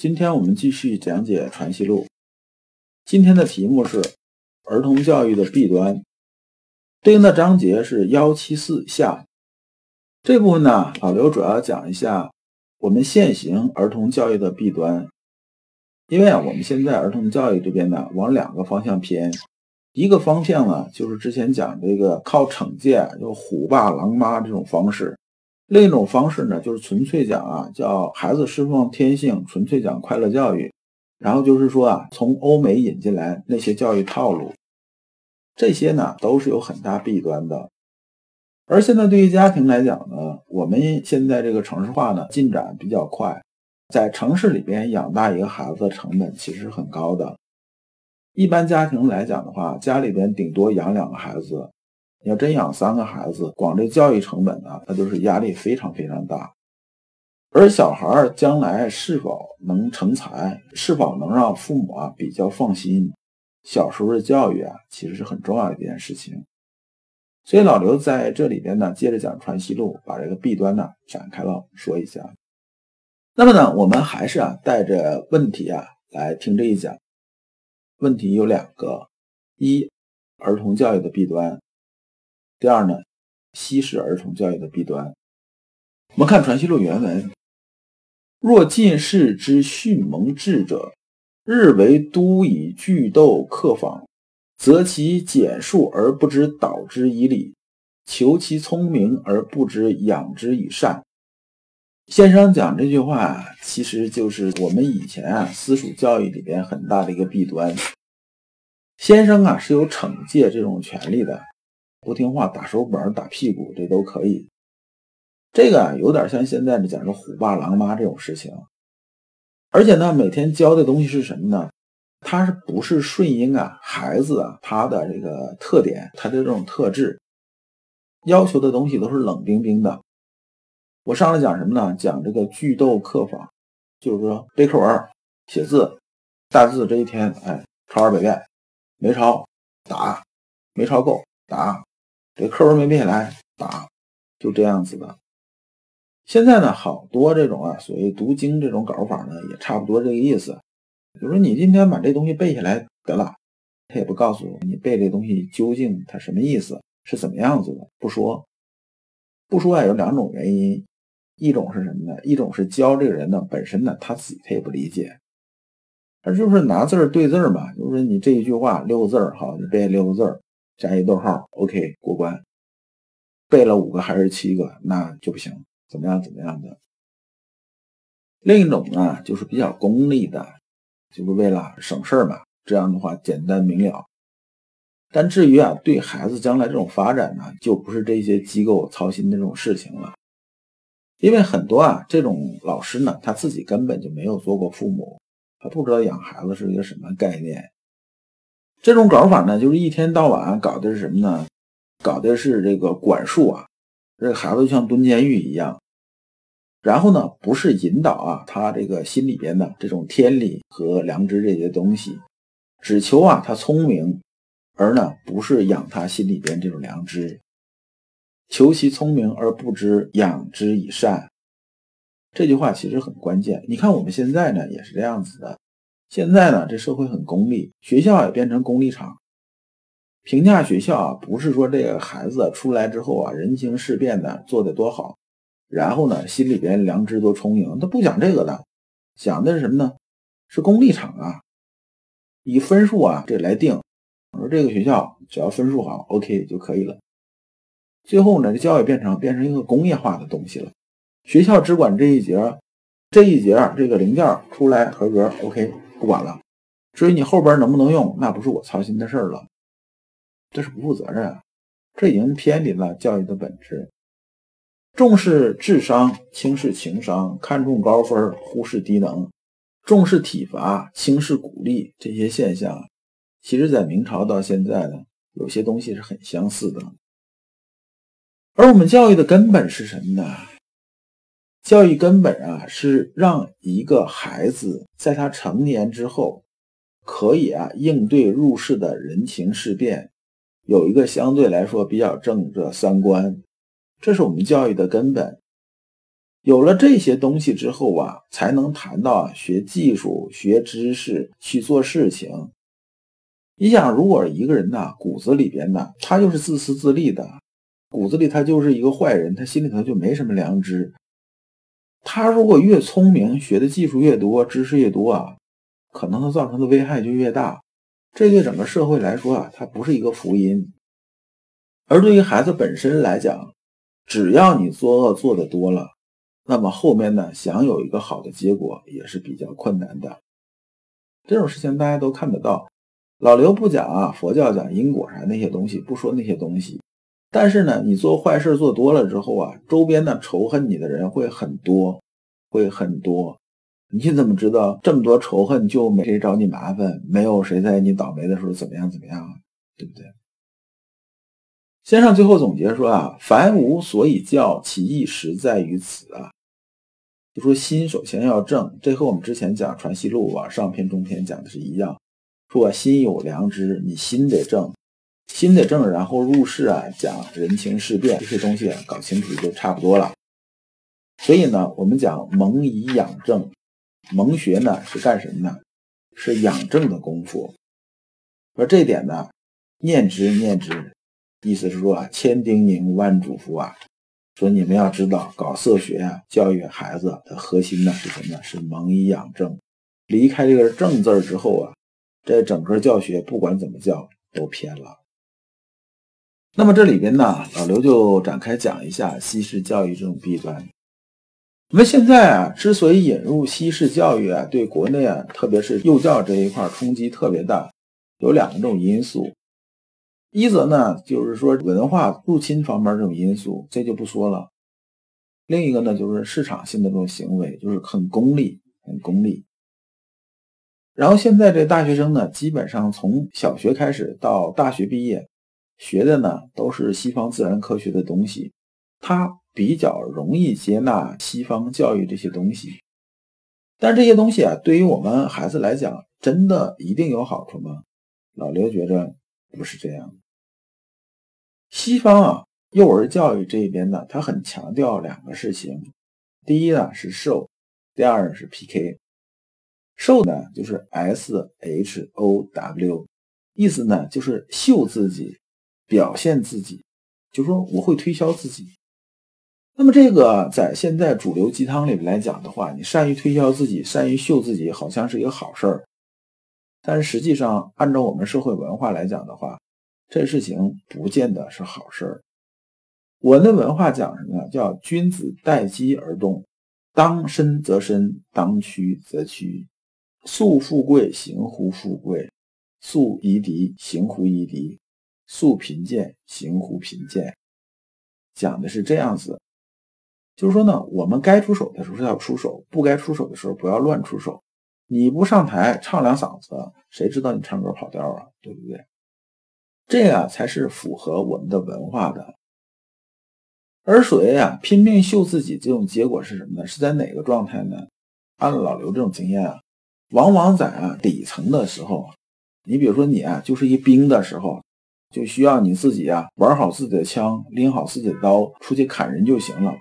今天我们继续讲解《传习录》，今天的题目是儿童教育的弊端，对应的章节是幺七四下。这部分呢，老刘主要讲一下我们现行儿童教育的弊端。因为啊，我们现在儿童教育这边呢，往两个方向偏，一个方向呢，就是之前讲这个靠惩戒，就虎爸狼妈这种方式。另一种方式呢，就是纯粹讲啊，叫孩子释放天性，纯粹讲快乐教育。然后就是说啊，从欧美引进来那些教育套路，这些呢都是有很大弊端的。而现在对于家庭来讲呢，我们现在这个城市化呢进展比较快，在城市里边养大一个孩子的成本其实很高的。一般家庭来讲的话，家里边顶多养两个孩子。你要真养三个孩子，光这教育成本呢，它就是压力非常非常大。而小孩将来是否能成才，是否能让父母啊比较放心，小时候的教育啊，其实是很重要的一件事情。所以老刘在这里边呢，接着讲《传习录》，把这个弊端呢展开了说一下。那么呢，我们还是啊带着问题啊来听这一讲。问题有两个：一，儿童教育的弊端。第二呢，西式儿童教育的弊端。我们看《传习录》原文：若近世之训蒙智者，日为都以句斗客访，则其简述而不知导之以理，求其聪明而不知养之以善。先生讲这句话，其实就是我们以前啊私塾教育里边很大的一个弊端。先生啊是有惩戒这种权利的。不听话，打手板、打屁股，这都可以。这个啊，有点像现在的讲说虎爸狼妈这种事情。而且呢，每天教的东西是什么呢？他是不是顺应啊孩子啊他的这个特点，他的这种特质，要求的东西都是冷冰冰的。我上来讲什么呢？讲这个句读课法，就是说背课文、写字、大字，这一天哎抄二百遍，没抄打，没抄够打。这课文没背下来，打，就这样子的。现在呢，好多这种啊，所谓读经这种搞法呢，也差不多这个意思。比如说，你今天把这东西背下来得了，他也不告诉你背这东西究竟它什么意思，是怎么样子的，不说。不说啊，有两种原因，一种是什么呢？一种是教这个人呢本身呢他自己他也不理解，他就是拿字儿对字儿嘛，就是你这一句话六个字儿，好，你背六个字儿。加一逗号，OK，过关。背了五个还是七个，那就不行。怎么样？怎么样的？另一种呢，就是比较功利的，就是为了省事儿嘛。这样的话简单明了。但至于啊，对孩子将来这种发展呢，就不是这些机构操心的这种事情了。因为很多啊，这种老师呢，他自己根本就没有做过父母，他不知道养孩子是一个什么概念。这种搞法呢，就是一天到晚搞的是什么呢？搞的是这个管束啊，这孩子就像蹲监狱一样。然后呢，不是引导啊，他这个心里边的这种天理和良知这些东西，只求啊他聪明，而呢不是养他心里边这种良知，求其聪明而不知养之以善。这句话其实很关键。你看我们现在呢也是这样子的。现在呢，这社会很功利，学校也变成功利场。评价学校啊，不是说这个孩子出来之后啊，人情世变的做的多好，然后呢，心里边良知多充盈，他不讲这个的，讲的是什么呢？是功利场啊，以分数啊这来定。我说这个学校只要分数好，OK 就可以了。最后呢，这教育变成变成一个工业化的东西了，学校只管这一节，这一节这个零件出来合格，OK。不管了，至于你后边能不能用，那不是我操心的事儿了。这是不负责任，这已经偏离了教育的本质。重视智商，轻视情商；看重高分，忽视低能。重视体罚、轻视鼓励这些现象，其实在明朝到现在呢，有些东西是很相似的。而我们教育的根本是什么呢？教育根本啊，是让一个孩子在他成年之后，可以啊应对入世的人情世变，有一个相对来说比较正的三观，这是我们教育的根本。有了这些东西之后啊，才能谈到学技术、学知识、去做事情。你想，如果一个人呐骨子里边呢，他就是自私自利的，骨子里他就是一个坏人，他心里头就没什么良知。他如果越聪明，学的技术越多，知识越多啊，可能他造成的危害就越大。这对整个社会来说啊，它不是一个福音。而对于孩子本身来讲，只要你作恶做的多了，那么后面呢，想有一个好的结果也是比较困难的。这种事情大家都看得到。老刘不讲啊，佛教讲因果啥那些东西，不说那些东西。但是呢，你做坏事做多了之后啊，周边的仇恨你的人会很多，会很多。你怎么知道这么多仇恨就没谁找你麻烦，没有谁在你倒霉的时候怎么样怎么样啊？对不对？先生最后总结说啊，凡无所以教，其意实在于此啊。就说心首先要正，这和我们之前讲《传习录》啊上篇中篇讲的是一样，说心有良知，你心得正。新的正，然后入世啊，讲人情世变这些东西啊，搞清楚就差不多了。所以呢，我们讲蒙以养正，蒙学呢是干什么呢？是养正的功夫。而这一点呢，念之念之，意思是说啊，千叮咛万嘱咐啊，说你们要知道，搞色学啊，教育孩子的核心呢是什么呢？是蒙以养正。离开这个正字之后啊，这整个教学不管怎么教都偏了。那么这里边呢，老刘就展开讲一下西式教育这种弊端。我们现在啊，之所以引入西式教育啊，对国内啊，特别是幼教这一块冲击特别大，有两个这种因素。一则呢，就是说文化入侵方面这种因素，这就不说了。另一个呢，就是市场性的这种行为，就是很功利，很功利。然后现在这大学生呢，基本上从小学开始到大学毕业。学的呢都是西方自然科学的东西，他比较容易接纳西方教育这些东西，但这些东西啊，对于我们孩子来讲，真的一定有好处吗？老刘觉着不是这样。西方啊，幼儿教育这边呢，他很强调两个事情，第一呢是受，第二是 PK。受呢就是 S H O W，意思呢就是秀自己。表现自己，就说我会推销自己。那么这个在现在主流鸡汤里面来讲的话，你善于推销自己，善于秀自己，好像是一个好事儿。但是实际上，按照我们社会文化来讲的话，这事情不见得是好事儿。我的文化讲什么呢？叫君子待机而动，当身则身，当屈则屈。素富贵，行乎富贵；素夷狄，行乎夷狄。素贫贱，行乎贫贱，讲的是这样子，就是说呢，我们该出手的时候要出手，不该出手的时候不要乱出手。你不上台唱两嗓子，谁知道你唱歌跑调啊？对不对？这样才是符合我们的文化的。而所谓啊，拼命秀自己这种结果是什么呢？是在哪个状态呢？按老刘这种经验啊，往往在啊底层的时候，你比如说你啊，就是一兵的时候。就需要你自己啊，玩好自己的枪，拎好自己的刀，出去砍人就行了，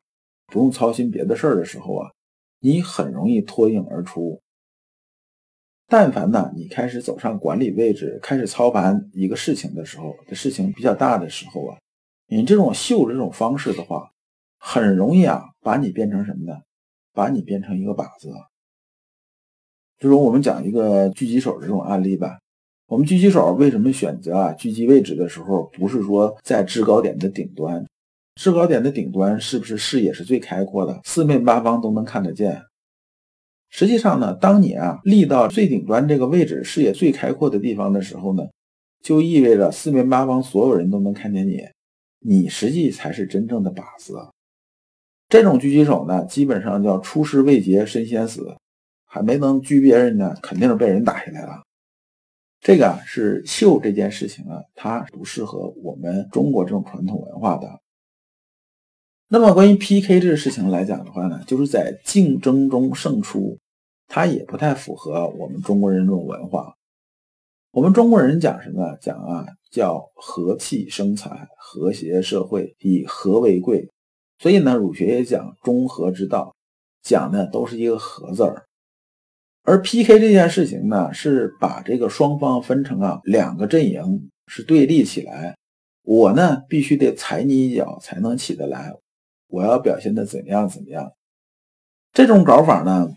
不用操心别的事儿的时候啊，你很容易脱颖而出。但凡呢，你开始走上管理位置，开始操盘一个事情的时候，这事情比较大的时候啊，你这种秀的这种方式的话，很容易啊，把你变成什么呢？把你变成一个靶子。就说我们讲一个狙击手的这种案例吧。我们狙击手为什么选择啊狙击位置的时候，不是说在制高点的顶端？制高点的顶端是不是视野是最开阔的，四面八方都能看得见？实际上呢，当你啊立到最顶端这个位置，视野最开阔的地方的时候呢，就意味着四面八方所有人都能看见你，你实际才是真正的靶子。这种狙击手呢，基本上叫出师未捷身先死，还没能狙别人呢，肯定是被人打下来了。这个啊是秀这件事情啊，它不适合我们中国这种传统文化的。那么关于 PK 这个事情来讲的话呢，就是在竞争中胜出，它也不太符合我们中国人这种文化。我们中国人讲什么？讲啊，叫和气生财，和谐社会以和为贵。所以呢，儒学也讲中和之道，讲的都是一个和字儿。而 PK 这件事情呢，是把这个双方分成啊两个阵营，是对立起来。我呢必须得踩你一脚才能起得来，我要表现的怎样怎么样。这种搞法呢，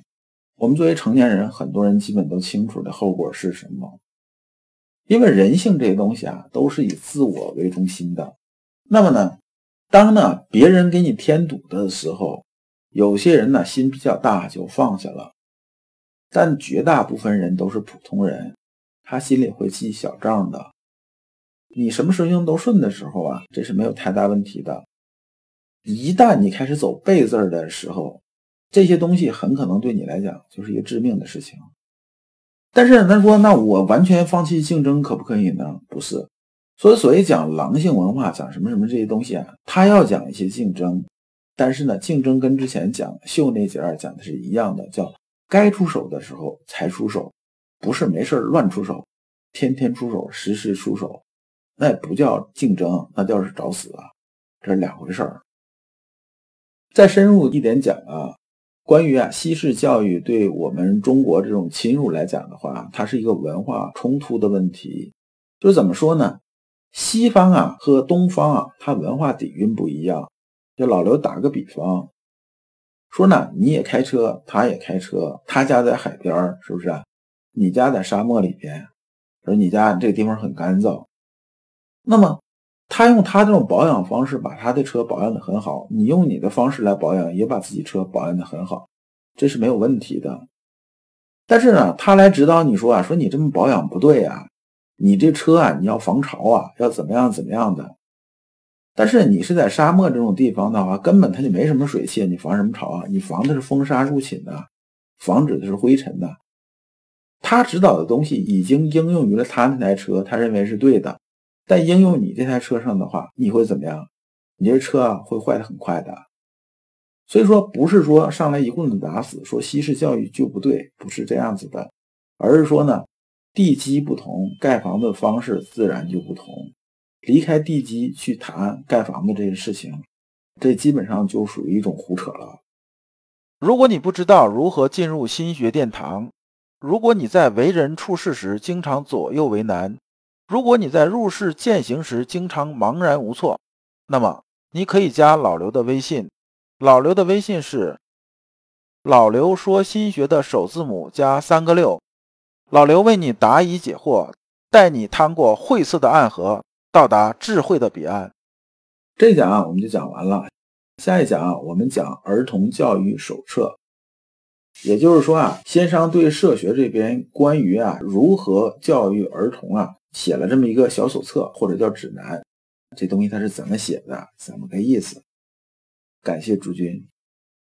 我们作为成年人，很多人基本都清楚的后果是什么。因为人性这些东西啊，都是以自我为中心的。那么呢，当呢别人给你添堵的时候，有些人呢心比较大，就放下了。但绝大部分人都是普通人，他心里会记小账的。你什么事情都顺的时候啊，这是没有太大问题的。一旦你开始走背字儿的时候，这些东西很可能对你来讲就是一个致命的事情。但是他说，那我完全放弃竞争可不可以呢？不是。所以所谓讲狼性文化，讲什么什么这些东西啊，他要讲一些竞争，但是呢，竞争跟之前讲秀那节儿讲的是一样的，叫。该出手的时候才出手，不是没事乱出手，天天出手，时时出手，那也不叫竞争，那叫是找死啊，这是两回事儿。再深入一点讲啊，关于啊西式教育对我们中国这种侵入来讲的话，它是一个文化冲突的问题。就是怎么说呢？西方啊和东方啊，它文化底蕴不一样。就老刘打个比方。说呢，你也开车，他也开车，他家在海边是不是？你家在沙漠里边，说你家这个地方很干燥。那么他用他这种保养方式把他的车保养的很好，你用你的方式来保养，也把自己车保养的很好，这是没有问题的。但是呢，他来指导你说啊，说你这么保养不对啊，你这车啊，你要防潮啊，要怎么样怎么样的。但是你是在沙漠这种地方的话，根本它就没什么水汽，你防什么潮啊？你防的是风沙入侵的，防止的是灰尘的。他指导的东西已经应用于了他那台车，他认为是对的。但应用你这台车上的话，你会怎么样？你这车啊会坏的很快的。所以说，不是说上来一棍子打死，说西式教育就不对，不是这样子的，而是说呢，地基不同，盖房子的方式自然就不同。离开地基去谈盖房子这件事情，这基本上就属于一种胡扯了。如果你不知道如何进入心学殿堂，如果你在为人处事时经常左右为难，如果你在入世践行时经常茫然无措，那么你可以加老刘的微信。老刘的微信是老刘说心学的首字母加三个六。老刘为你答疑解惑，带你趟过晦涩的暗河。到达智慧的彼岸。这一讲啊，我们就讲完了。下一讲啊，我们讲儿童教育手册。也就是说啊，先商对社学这边关于啊如何教育儿童啊，写了这么一个小手册，或者叫指南。这东西它是怎么写的？怎么个意思？感谢诸君。